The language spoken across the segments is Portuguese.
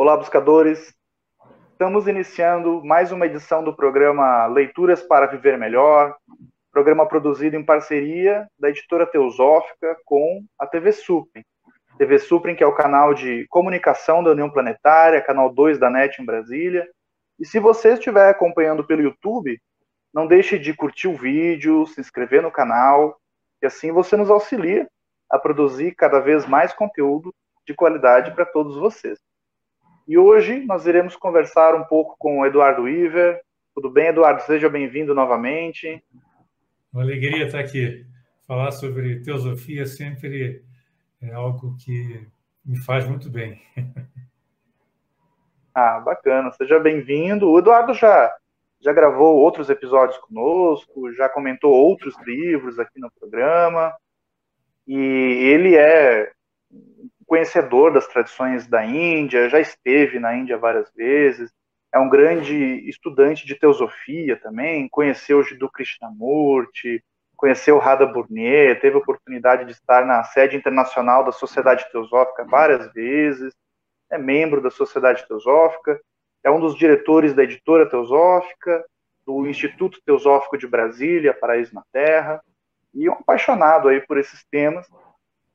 Olá, buscadores. Estamos iniciando mais uma edição do programa Leituras para Viver Melhor, programa produzido em parceria da editora Teosófica com a TV Suprem. TV Suprem, que é o canal de comunicação da União Planetária, canal 2 da NET em Brasília. E se você estiver acompanhando pelo YouTube, não deixe de curtir o vídeo, se inscrever no canal, e assim você nos auxilia a produzir cada vez mais conteúdo de qualidade para todos vocês. E hoje nós iremos conversar um pouco com o Eduardo Iver. Tudo bem, Eduardo? Seja bem-vindo novamente. Uma alegria estar aqui. Falar sobre teosofia sempre é algo que me faz muito bem. Ah, bacana. Seja bem-vindo. O Eduardo já, já gravou outros episódios conosco, já comentou outros livros aqui no programa. E ele é conhecedor das tradições da Índia, já esteve na Índia várias vezes, é um grande estudante de teosofia também, conheceu Jiddu Krishnamurti, conheceu Radha Burnier, teve a oportunidade de estar na sede internacional da Sociedade Teosófica várias vezes, é membro da Sociedade Teosófica, é um dos diretores da editora Teosófica, do Instituto Teosófico de Brasília, Paraíso na Terra, e um apaixonado aí por esses temas,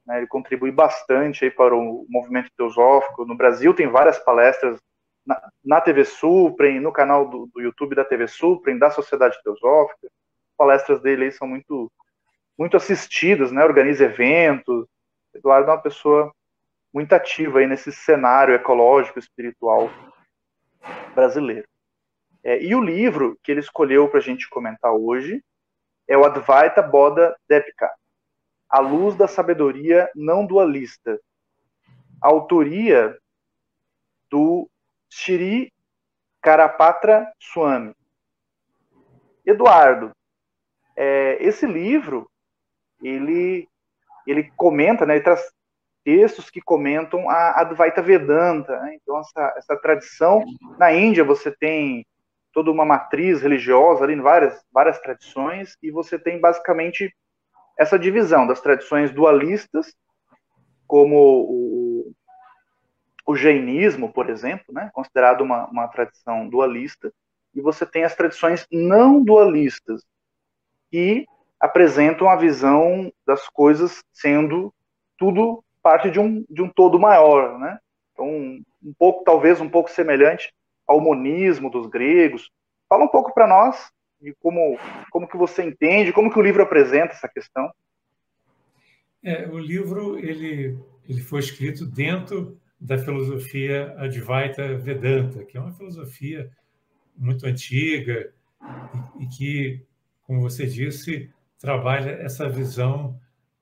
né, ele contribui bastante aí para o movimento teosófico. No Brasil tem várias palestras na, na TV Suprem, no canal do, do, YouTube da TV Suprem, da Sociedade Teosófica. As palestras dele aí são muito, muito assistidas, né, organiza eventos. Eduardo é uma pessoa muito ativa aí nesse cenário ecológico, espiritual brasileiro. É, e o livro que ele escolheu para a gente comentar hoje é o Advaita Bodha Depika, a Luz da Sabedoria Não Dualista. Autoria do Shri Karapatra Swami. Eduardo, é, esse livro, ele, ele comenta, né, ele traz textos que comentam a Advaita Vedanta. Né? Então, essa, essa tradição. Na Índia, você tem toda uma matriz religiosa ali, várias, várias tradições, e você tem basicamente essa divisão das tradições dualistas, como o, o jainismo, por exemplo, né, considerado uma, uma tradição dualista, e você tem as tradições não dualistas, que apresentam a visão das coisas sendo tudo parte de um, de um todo maior, né? Então, um pouco, talvez um pouco semelhante ao monismo dos gregos. Fala um pouco para nós e como, como que você entende, como que o livro apresenta essa questão? É, o livro ele, ele foi escrito dentro da filosofia Advaita Vedanta, que é uma filosofia muito antiga e, e que, como você disse, trabalha essa visão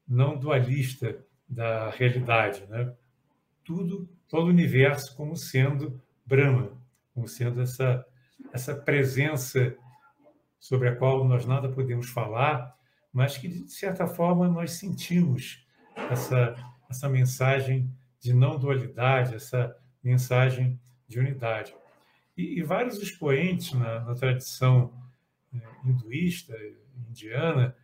não dualista da realidade, né? Tudo, todo o universo como sendo Brahma, como sendo essa essa presença sobre a qual nós nada podemos falar, mas que, de certa forma, nós sentimos essa, essa mensagem de não dualidade, essa mensagem de unidade. E, e vários expoentes na, na tradição é, hinduísta, indiana,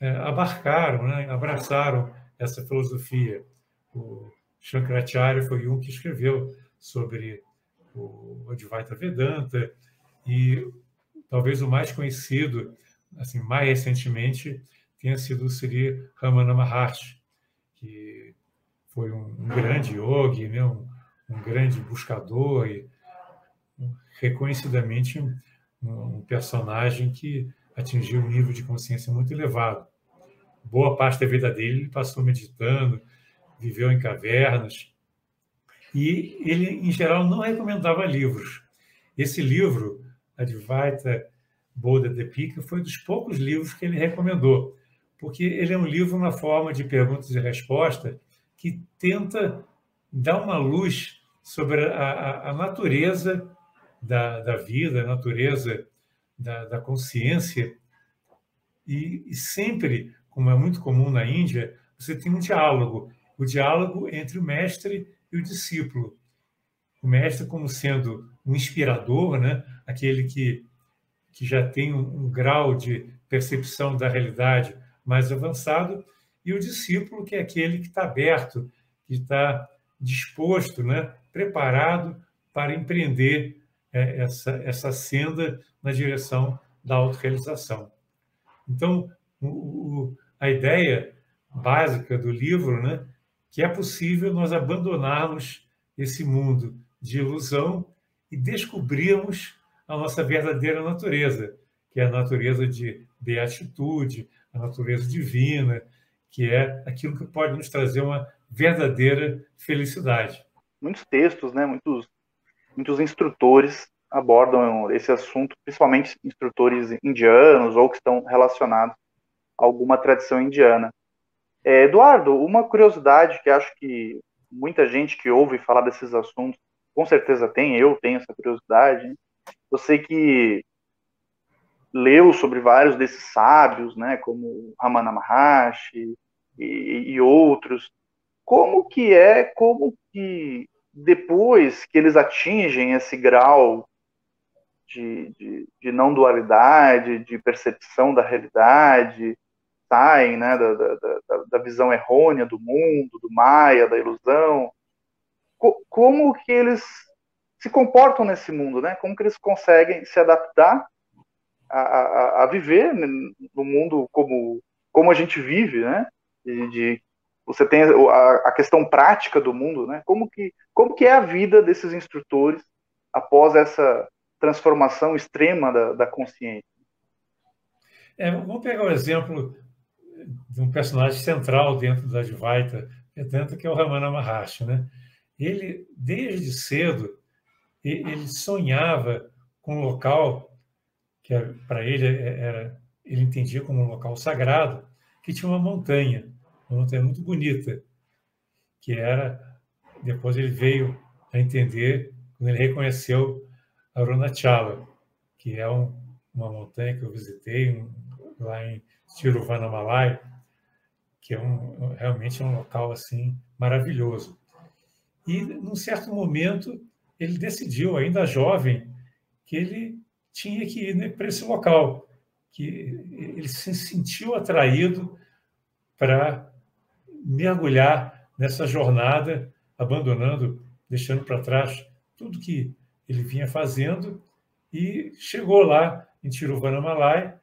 é, abarcaram, né, abraçaram essa filosofia. O Shankaracharya foi um que escreveu sobre o Advaita Vedanta e Talvez o mais conhecido, assim, mais recentemente, tenha sido o Sri Ramana Maharshi, que foi um, um grande yogi, né? um, um, grande buscador e reconhecidamente um, um personagem que atingiu um nível de consciência muito elevado. Boa parte da vida dele ele passou meditando, viveu em cavernas, e ele, em geral, não recomendava livros. Esse livro Advaita Bodha Depika foi dos poucos livros que ele recomendou, porque ele é um livro na forma de perguntas e respostas que tenta dar uma luz sobre a, a, a natureza da, da, vida, a natureza da, da consciência. E, e, sempre, como é muito comum na Índia, você tem um diálogo o diálogo entre o mestre e o discípulo. O mestre como sendo um inspirador, né? Aquele que, que já tem um, um grau de percepção da realidade mais avançado, e o discípulo, que é aquele que está aberto, que está disposto né, preparado para empreender é, essa, essa senda na direção da autorrealização. Então, o, o, a ideia básica do livro, né, que é possível nós abandonarmos esse mundo de ilusão e descobrirmos a nossa verdadeira natureza, que é a natureza de beatitude, a natureza divina, que é aquilo que pode nos trazer uma verdadeira felicidade. Muitos textos, né, muitos, muitos instrutores abordam esse assunto, principalmente instrutores indianos ou que estão relacionados a alguma tradição indiana. É, Eduardo, uma curiosidade que acho que muita gente que ouve falar desses assuntos com certeza tem, eu tenho essa curiosidade. Sei que leu sobre vários desses sábios, né, como Ramana Maharshi e, e outros. Como que é, como que depois que eles atingem esse grau de, de, de, não dualidade, de percepção da realidade, saem né, da, da, da, da visão errônea do mundo, do Maia, da ilusão, co como que eles se comportam nesse mundo, né? Como que eles conseguem se adaptar a, a, a viver no mundo como, como a gente vive, né? De, de você tem a, a, questão prática do mundo, né? Como que, como que é a vida desses instrutores após essa transformação extrema da, da consciência? É, vamos pegar o exemplo de um personagem central dentro da Advaita que é o Ramana Maharshi, né? Ele, desde cedo, ele sonhava com um local que para ele é, era ele entendia como um local sagrado que tinha uma montanha uma montanha muito bonita que era depois ele veio a entender quando ele reconheceu Arunachala que é um, uma montanha que eu visitei um, lá em Tiruvannamalai que é um, realmente é um local assim maravilhoso. E num certo momento ele decidiu, ainda jovem, que ele tinha que ir para esse local, que ele se sentiu atraído para mergulhar nessa jornada, abandonando, deixando para trás tudo que ele vinha fazendo e chegou lá em Tiruvannamalai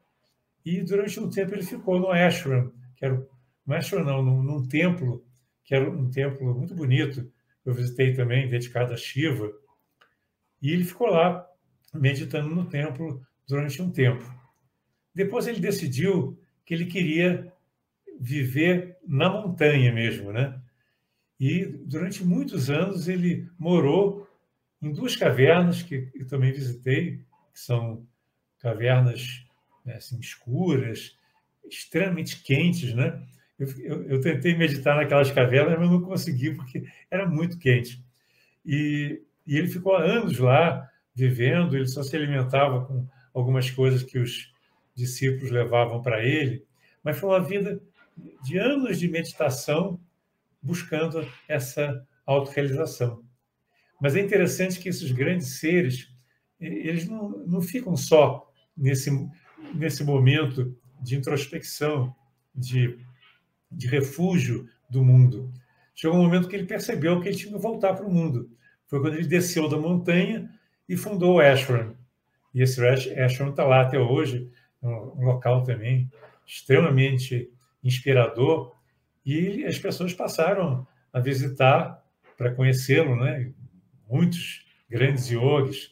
e durante um tempo ele ficou no ashram, que era um ashram não, num, num templo, que era um templo muito bonito, eu visitei também, dedicado a Shiva, e ele ficou lá meditando no templo durante um tempo. Depois ele decidiu que ele queria viver na montanha mesmo, né? E durante muitos anos ele morou em duas cavernas que eu também visitei, que são cavernas né, assim, escuras, extremamente quentes, né? Eu, eu, eu, tentei meditar naquelas cavernas, mas não consegui porque era muito quente. E e ele ficou anos lá vivendo, ele só se alimentava com algumas coisas que os discípulos levavam para ele, mas foi uma vida de anos de meditação buscando essa autorrealização. Mas é interessante que esses grandes seres, eles não, não ficam só nesse, nesse momento de introspecção, de, de refúgio do mundo. Chegou um momento que ele percebeu que ele tinha que voltar para o mundo. Foi quando ele desceu da montanha e fundou o Ashram. E esse Ashram está lá até hoje, um local também extremamente inspirador. E as pessoas passaram a visitar para conhecê-lo, né? Muitos grandes yogis,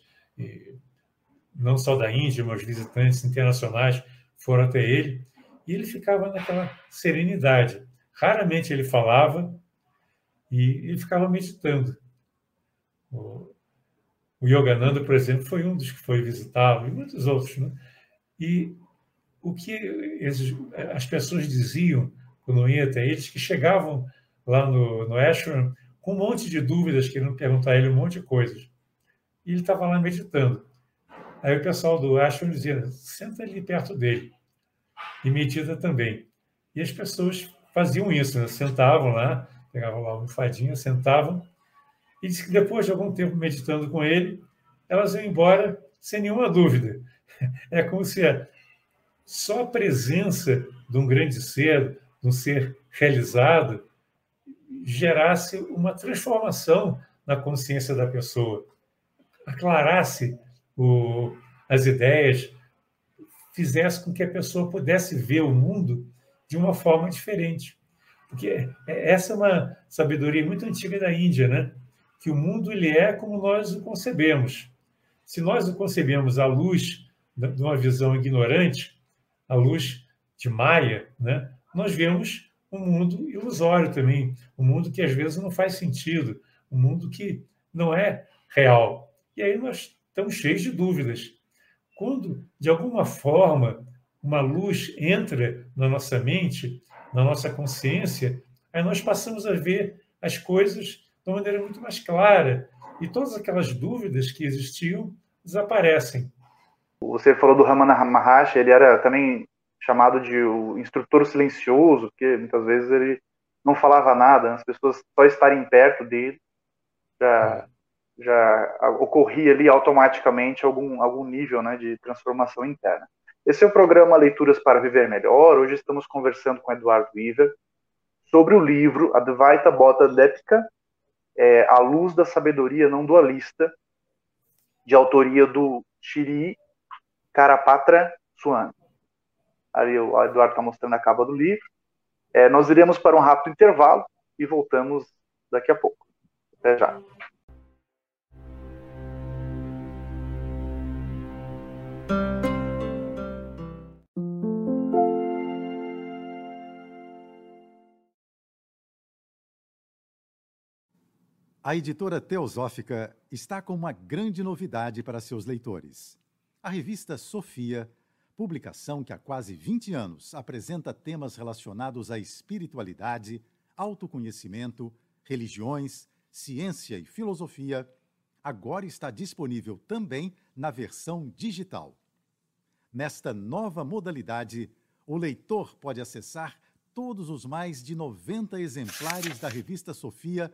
não só da Índia, mas visitantes internacionais foram até ele. E ele ficava naquela serenidade. Raramente ele falava e ele ficava meditando. O, Yogananda, por exemplo, foi um dos que foi visitá-lo, e muitos outros. Né? E o que eles, as pessoas diziam quando ia até eles, que chegavam lá no, no ashram com um monte de dúvidas, querendo perguntar a ele um monte de coisas. E ele estava lá meditando. Aí o pessoal do ashram dizia, senta ali perto dele e medita também. E as pessoas faziam isso, né? sentavam lá, pegavam lá uma almofadinha, sentavam e disse que depois de algum tempo meditando com ele, elas iam embora sem nenhuma dúvida. É como se só a presença de um grande ser, de um ser realizado, gerasse uma transformação na consciência da pessoa, aclarasse o, as ideias, fizesse com que a pessoa pudesse ver o mundo de uma forma diferente. Porque é, essa é uma sabedoria muito antiga da Índia, né? Que o mundo ele é como nós o concebemos. Se nós o concebemos à luz de uma visão ignorante, à luz de Maia, né? nós vemos um mundo ilusório também, um mundo que às vezes não faz sentido, um mundo que não é real. E aí nós estamos cheios de dúvidas. Quando, de alguma forma, uma luz entra na nossa mente, na nossa consciência, aí nós passamos a ver as coisas de uma maneira muito mais clara e todas aquelas dúvidas que existiam desaparecem. Você falou do Ramana Maharshi, ele era também chamado de o instrutor silencioso, porque muitas vezes ele não falava nada, as pessoas só estarem perto dele já, já ocorria ali automaticamente algum, algum nível né, de transformação interna. Esse é o programa Leituras para Viver Melhor. Hoje estamos conversando com Eduardo Weaver sobre o livro Advaita Bota Depika, é, A Luz da Sabedoria Não Dualista, de autoria do Shiri Karapatra Swami ali o Eduardo está mostrando a capa do livro. É, nós iremos para um rápido intervalo e voltamos daqui a pouco. Até já. A editora Teosófica está com uma grande novidade para seus leitores. A revista Sofia publicação que há quase 20 anos apresenta temas relacionados à espiritualidade, autoconhecimento, religiões, ciência e filosofia, agora está disponível também na versão digital. Nesta nova modalidade, o leitor pode acessar todos os mais de 90 exemplares da revista Sofia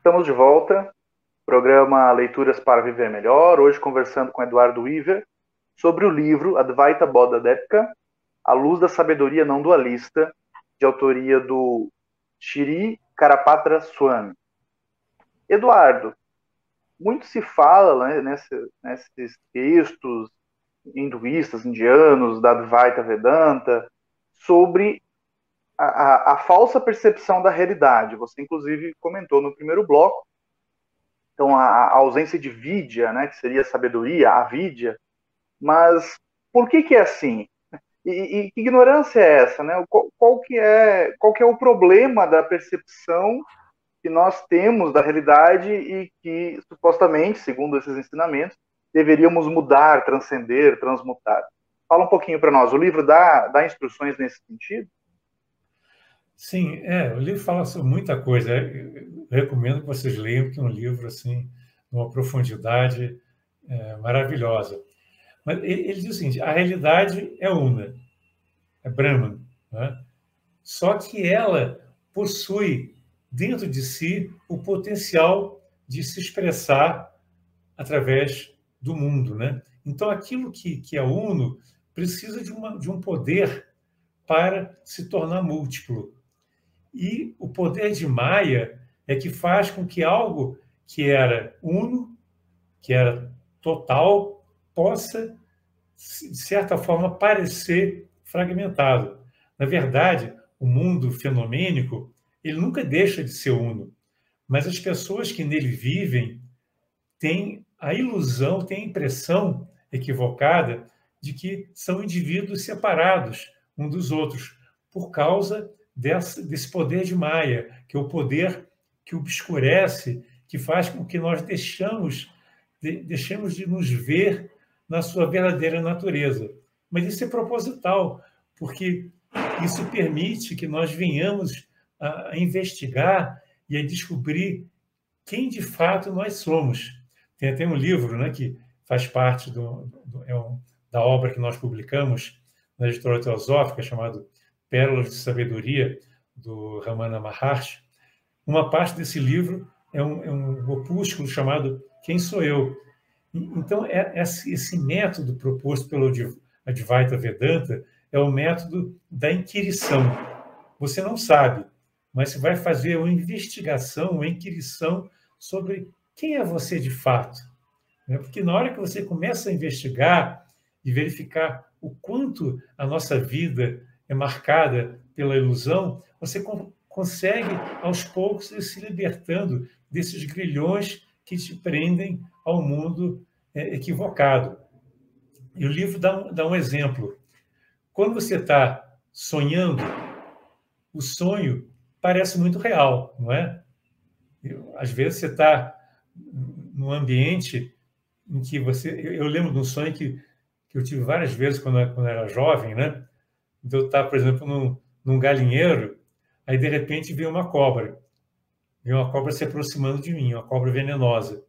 Estamos de volta. Programa Leituras para Viver Melhor. Hoje conversando com Eduardo Weaver sobre o livro Advaita Bodha Depka, A Luz da Sabedoria Não Dualista, de autoria do Shri Karapatra Swami. Eduardo, muito se fala né, nesse, nesses textos hinduístas, indianos, da Advaita Vedanta, sobre a, a, falsa percepção da realidade. Você, inclusive, comentou no primeiro bloco. Então, a, a ausência de vidya, né, que seria sabedoria, a vidya. Mas por que, que é assim? E, e, que ignorância é essa? Né? Qual, qual, que é, qual que é o problema da percepção que nós temos da realidade e que, supostamente, segundo esses ensinamentos, deveríamos mudar, transcender, transmutar? Fala um pouquinho para nós. O livro dá, dá instruções nesse sentido? Sim, é, o livro fala sobre muita coisa. Eu recomendo que vocês leiam, porque é um livro assim, uma profundidade é, maravilhosa. Mas ele, ele, diz o seguinte: a realidade é una, é Brahman. Né? Só que ela possui dentro de si o potencial de se expressar através do mundo. Né? Então, aquilo que, que é uno precisa de, uma, de um poder para se tornar múltiplo. E o poder de Maia é que faz com que algo que era uno, que era total, possa, de certa forma, parecer fragmentado. Na verdade, o mundo fenomênico ele nunca deixa de ser uno, mas as pessoas que nele vivem têm a ilusão, têm a impressão equivocada de que são indivíduos separados um dos outros por causa desse, desse poder de Maia, que é o poder que obscurece, que faz com que nós deixamos deixemos de nos ver na sua verdadeira natureza. Mas isso é proposital, porque isso permite que nós venhamos a investigar e a descobrir quem de fato nós somos. Tem até um livro né, que faz parte do, do é um, da obra que nós publicamos na editora teosófica, chamado Pérolas de Sabedoria, do Ramana Maharshi. Uma parte desse livro é um, é um opúsculo chamado Quem Sou Eu? Então, é, esse método proposto pelo Advaita Vedanta é o método da inquirição. Você não sabe, mas você vai fazer uma investigação, uma inquirição sobre quem é você de fato. Né? Porque na hora que você começa a investigar e verificar o quanto a nossa vida é marcada pela ilusão, você consegue, aos poucos, ir se libertando desses grilhões que te prendem ao mundo é, equivocado. E o livro dá um, dá um exemplo. Quando você está sonhando, o sonho parece muito real, não é? Às vezes você está num ambiente em que você. Eu lembro de um sonho que, que eu tive várias vezes quando, quando era jovem, né? De eu estar, por exemplo, num, num galinheiro, aí de repente veio uma cobra. Veio uma cobra se aproximando de mim, uma cobra venenosa.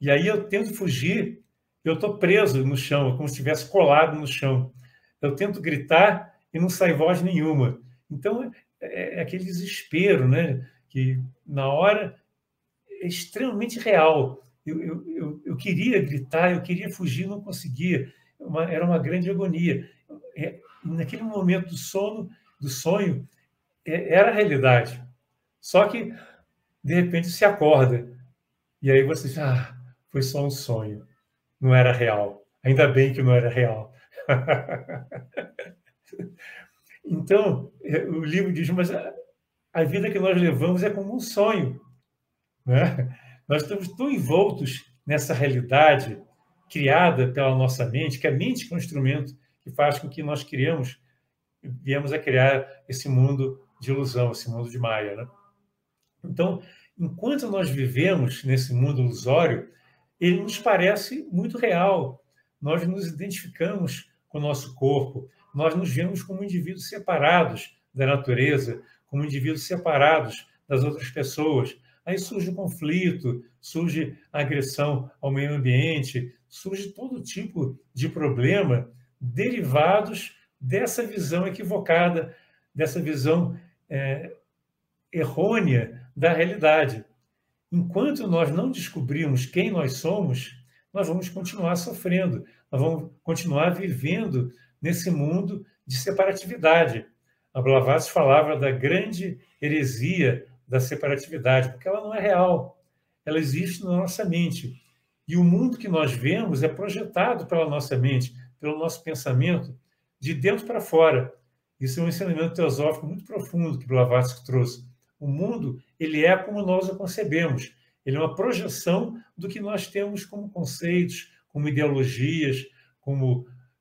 E aí eu tento fugir, eu estou preso no chão, como se estivesse colado no chão. Eu tento gritar e não sai voz nenhuma. Então, é, é aquele desespero, né? Que na hora é extremamente real. Eu, eu, eu, eu queria gritar, eu queria fugir, não conseguia. Uma, era uma grande agonia. É, naquele momento do sono, do sonho, é, era a realidade. Só que, de repente, se acorda. E aí você diz, ah, foi só um sonho, não era real. Ainda bem que não era real. então, é, o livro diz, mas a vida que nós levamos é como um sonho. Né? Nós estamos tão envoltos nessa realidade criada pela nossa mente, que a mente é um instrumento que faz com que nós criamos, viemos a criar esse mundo de ilusão, esse mundo de Maia. Né? Então, enquanto nós vivemos nesse mundo ilusório, ele nos parece muito real. Nós nos identificamos com o nosso corpo, nós nos vemos como indivíduos separados da natureza, como indivíduos separados das outras pessoas. Aí surge o conflito, surge a agressão ao meio ambiente, surge todo tipo de problema derivados dessa visão equivocada, dessa visão é, errônea da realidade. Enquanto nós não descobrirmos quem nós somos, nós vamos continuar sofrendo, nós vamos continuar vivendo nesse mundo de separatividade. A Blavatsky falava da grande heresia da separatividade, porque ela não é real, ela existe na nossa mente. E o mundo que nós vemos é projetado pela nossa mente, pelo nosso pensamento, de dentro para fora. Isso é um ensinamento teosófico muito profundo que Blavatsky trouxe. O mundo, ele é como nós o concebemos. Ele é uma projeção do que nós temos como conceitos, como ideologias, como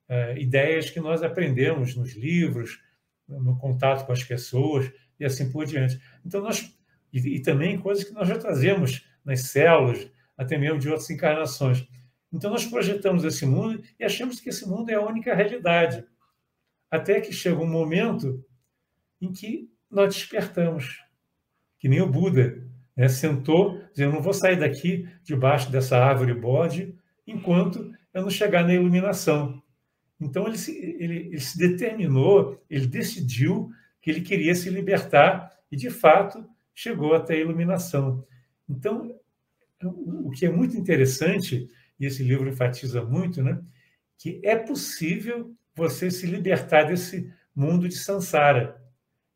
uh, ideias que nós aprendemos nos livros, no contato com as pessoas e assim por diante. Então, nós. E, e também coisas que nós já trazemos nas células, até mesmo de outras encarnações. Então, nós projetamos esse mundo e achamos que esse mundo é a única realidade. Até que chega um momento em que nós despertamos que nem o Buda, né? sentou, dizendo: não vou sair daqui debaixo dessa árvore bode enquanto eu não chegar na iluminação. Então ele se, ele, ele se determinou, ele decidiu que ele queria se libertar e, de fato, chegou até a iluminação. Então, o que é muito interessante, e esse livro enfatiza muito, né, que é possível você se libertar desse mundo de Sansara,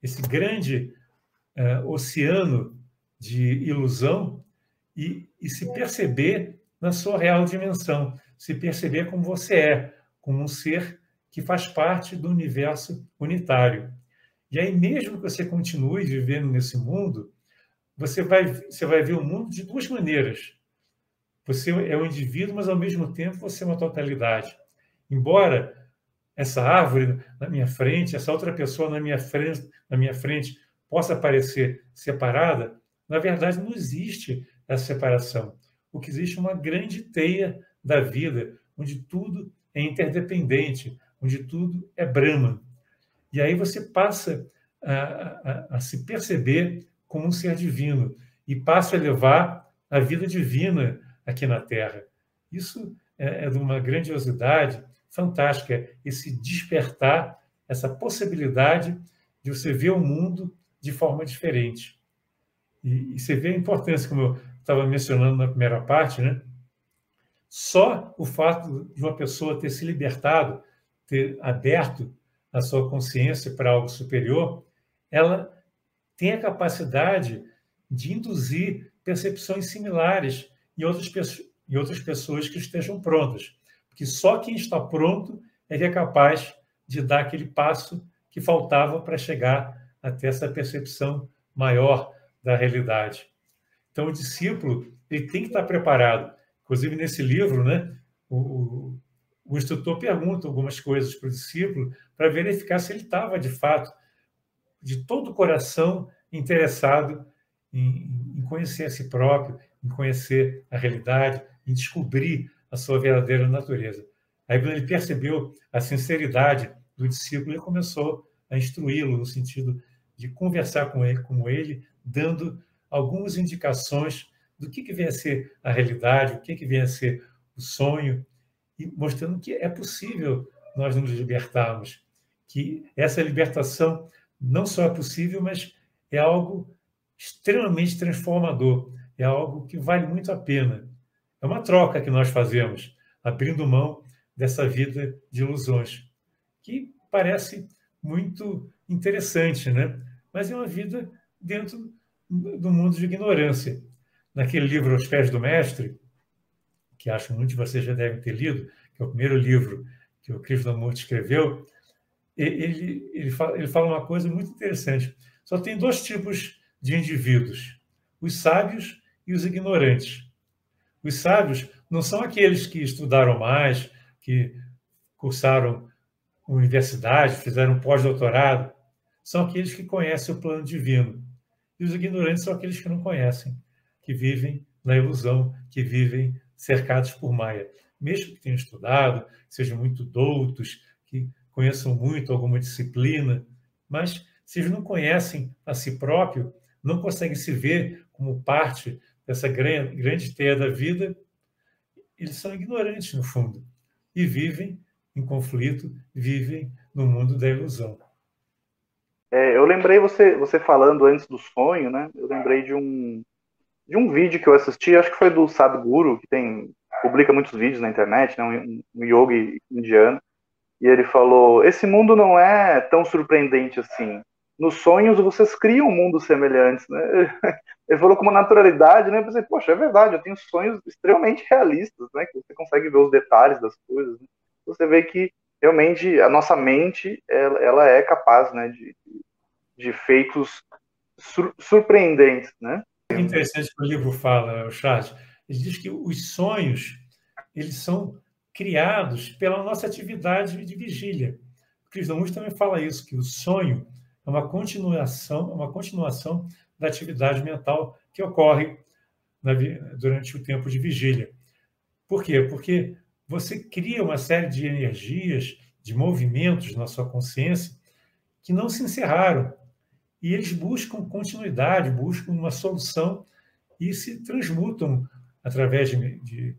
esse grande é, oceano de ilusão e, e se perceber na sua real dimensão, se perceber como você é, como um ser que faz parte do universo unitário. E aí, mesmo que você continue vivendo nesse mundo, você vai, você vai ver o mundo de duas maneiras. Você é um indivíduo, mas ao mesmo tempo você é uma totalidade. Embora essa árvore na minha frente, essa outra pessoa na minha frente, na minha frente possa parecer separada, na verdade não existe essa separação. o que existe uma grande teia da vida, onde tudo é interdependente, onde tudo é Brahman. E aí você passa a, a, a se perceber como um ser divino e passa a levar a vida divina aqui na Terra. Isso é, é de uma grandiosidade fantástica, esse despertar, essa possibilidade de você ver o mundo de forma diferente. E, e você vê a importância, como eu estava mencionando na primeira parte, né? Só o fato de uma pessoa ter se libertado, ter aberto a sua consciência para algo superior, ela tem a capacidade de induzir percepções similares em outras, em outras pessoas que estejam prontas. Porque só quem está pronto é que é capaz de dar aquele passo que faltava para chegar até essa percepção maior da realidade. Então, o discípulo ele tem que estar preparado. Inclusive, nesse livro, né, o, o instrutor pergunta algumas coisas para o discípulo para verificar se ele estava, de fato, de todo o coração interessado em, em conhecer a si próprio, em conhecer a realidade, em descobrir a sua verdadeira natureza. Aí, quando ele percebeu a sinceridade do discípulo, ele começou a instruí-lo no sentido de conversar com ele, com ele, dando algumas indicações do que, que vem a ser a realidade, o que, que vem a ser o sonho, e mostrando que é possível nós nos libertarmos, que essa libertação não só é possível, mas é algo extremamente transformador, é algo que vale muito a pena. É uma troca que nós fazemos, abrindo mão dessa vida de ilusões, que parece muito interessante, né? Mas é uma vida dentro do mundo de ignorância. Naquele livro Aos Pés do Mestre, que acho muitos de vocês já devem ter lido, que é o primeiro livro que o Krishnamurti escreveu, ele, ele, fala, ele fala uma coisa muito interessante. Só tem dois tipos de indivíduos: os sábios e os ignorantes. Os sábios não são aqueles que estudaram mais, que cursaram universidade, fizeram pós-doutorado, são aqueles que conhecem o plano divino. E os ignorantes são aqueles que não conhecem, que vivem na ilusão, que vivem cercados por Maia. Mesmo que tenham estudado, sejam muito doutos, que conheçam muito alguma disciplina, mas se eles não conhecem a si próprio, não conseguem se ver como parte dessa grande, teia da vida, eles são ignorantes, no fundo, e vivem em conflito, vivem no mundo da ilusão. É, eu lembrei você, você falando antes do sonho, né? Eu lembrei de um, de um vídeo que eu assisti, acho que foi do Sadhguru, que tem publica muitos vídeos na internet, né? um, um yogi indiano, e ele falou: esse mundo não é tão surpreendente assim. Nos sonhos vocês criam mundos semelhantes, né? Ele falou com uma naturalidade, né? Eu pensei, poxa, é verdade, eu tenho sonhos extremamente realistas, né? Que você consegue ver os detalhes das coisas. Né? Você vê que realmente a nossa mente ela, ela é capaz, né? De, de feitos sur surpreendentes, né? É interessante que o livro fala, o Charles. Ele diz que os sonhos eles são criados pela nossa atividade de vigília. Krishnamurti também fala isso, que o sonho é uma continuação, uma continuação da atividade mental que ocorre na, durante o tempo de vigília. Por quê? Porque você cria uma série de energias, de movimentos na sua consciência que não se encerraram. E eles buscam continuidade, buscam uma solução e se transmutam através de, de,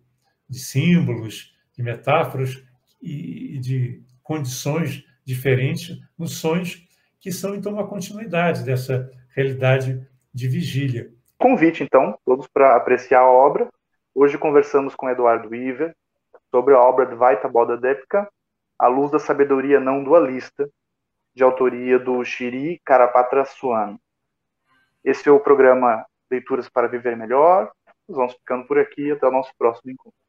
de símbolos, de metáforas e, de condições diferentes nos sonhos, que são então uma continuidade dessa realidade de vigília. Convite, então, todos para apreciar a obra. Hoje conversamos com Eduardo Iver sobre a obra de Vaita Bodha Depka, A Luz da Sabedoria Não Dualista, de autoria do Shiri Karapatra Swami. Esse é o programa Leituras para Viver Melhor. Nós vamos ficando por aqui. Até o nosso próximo encontro.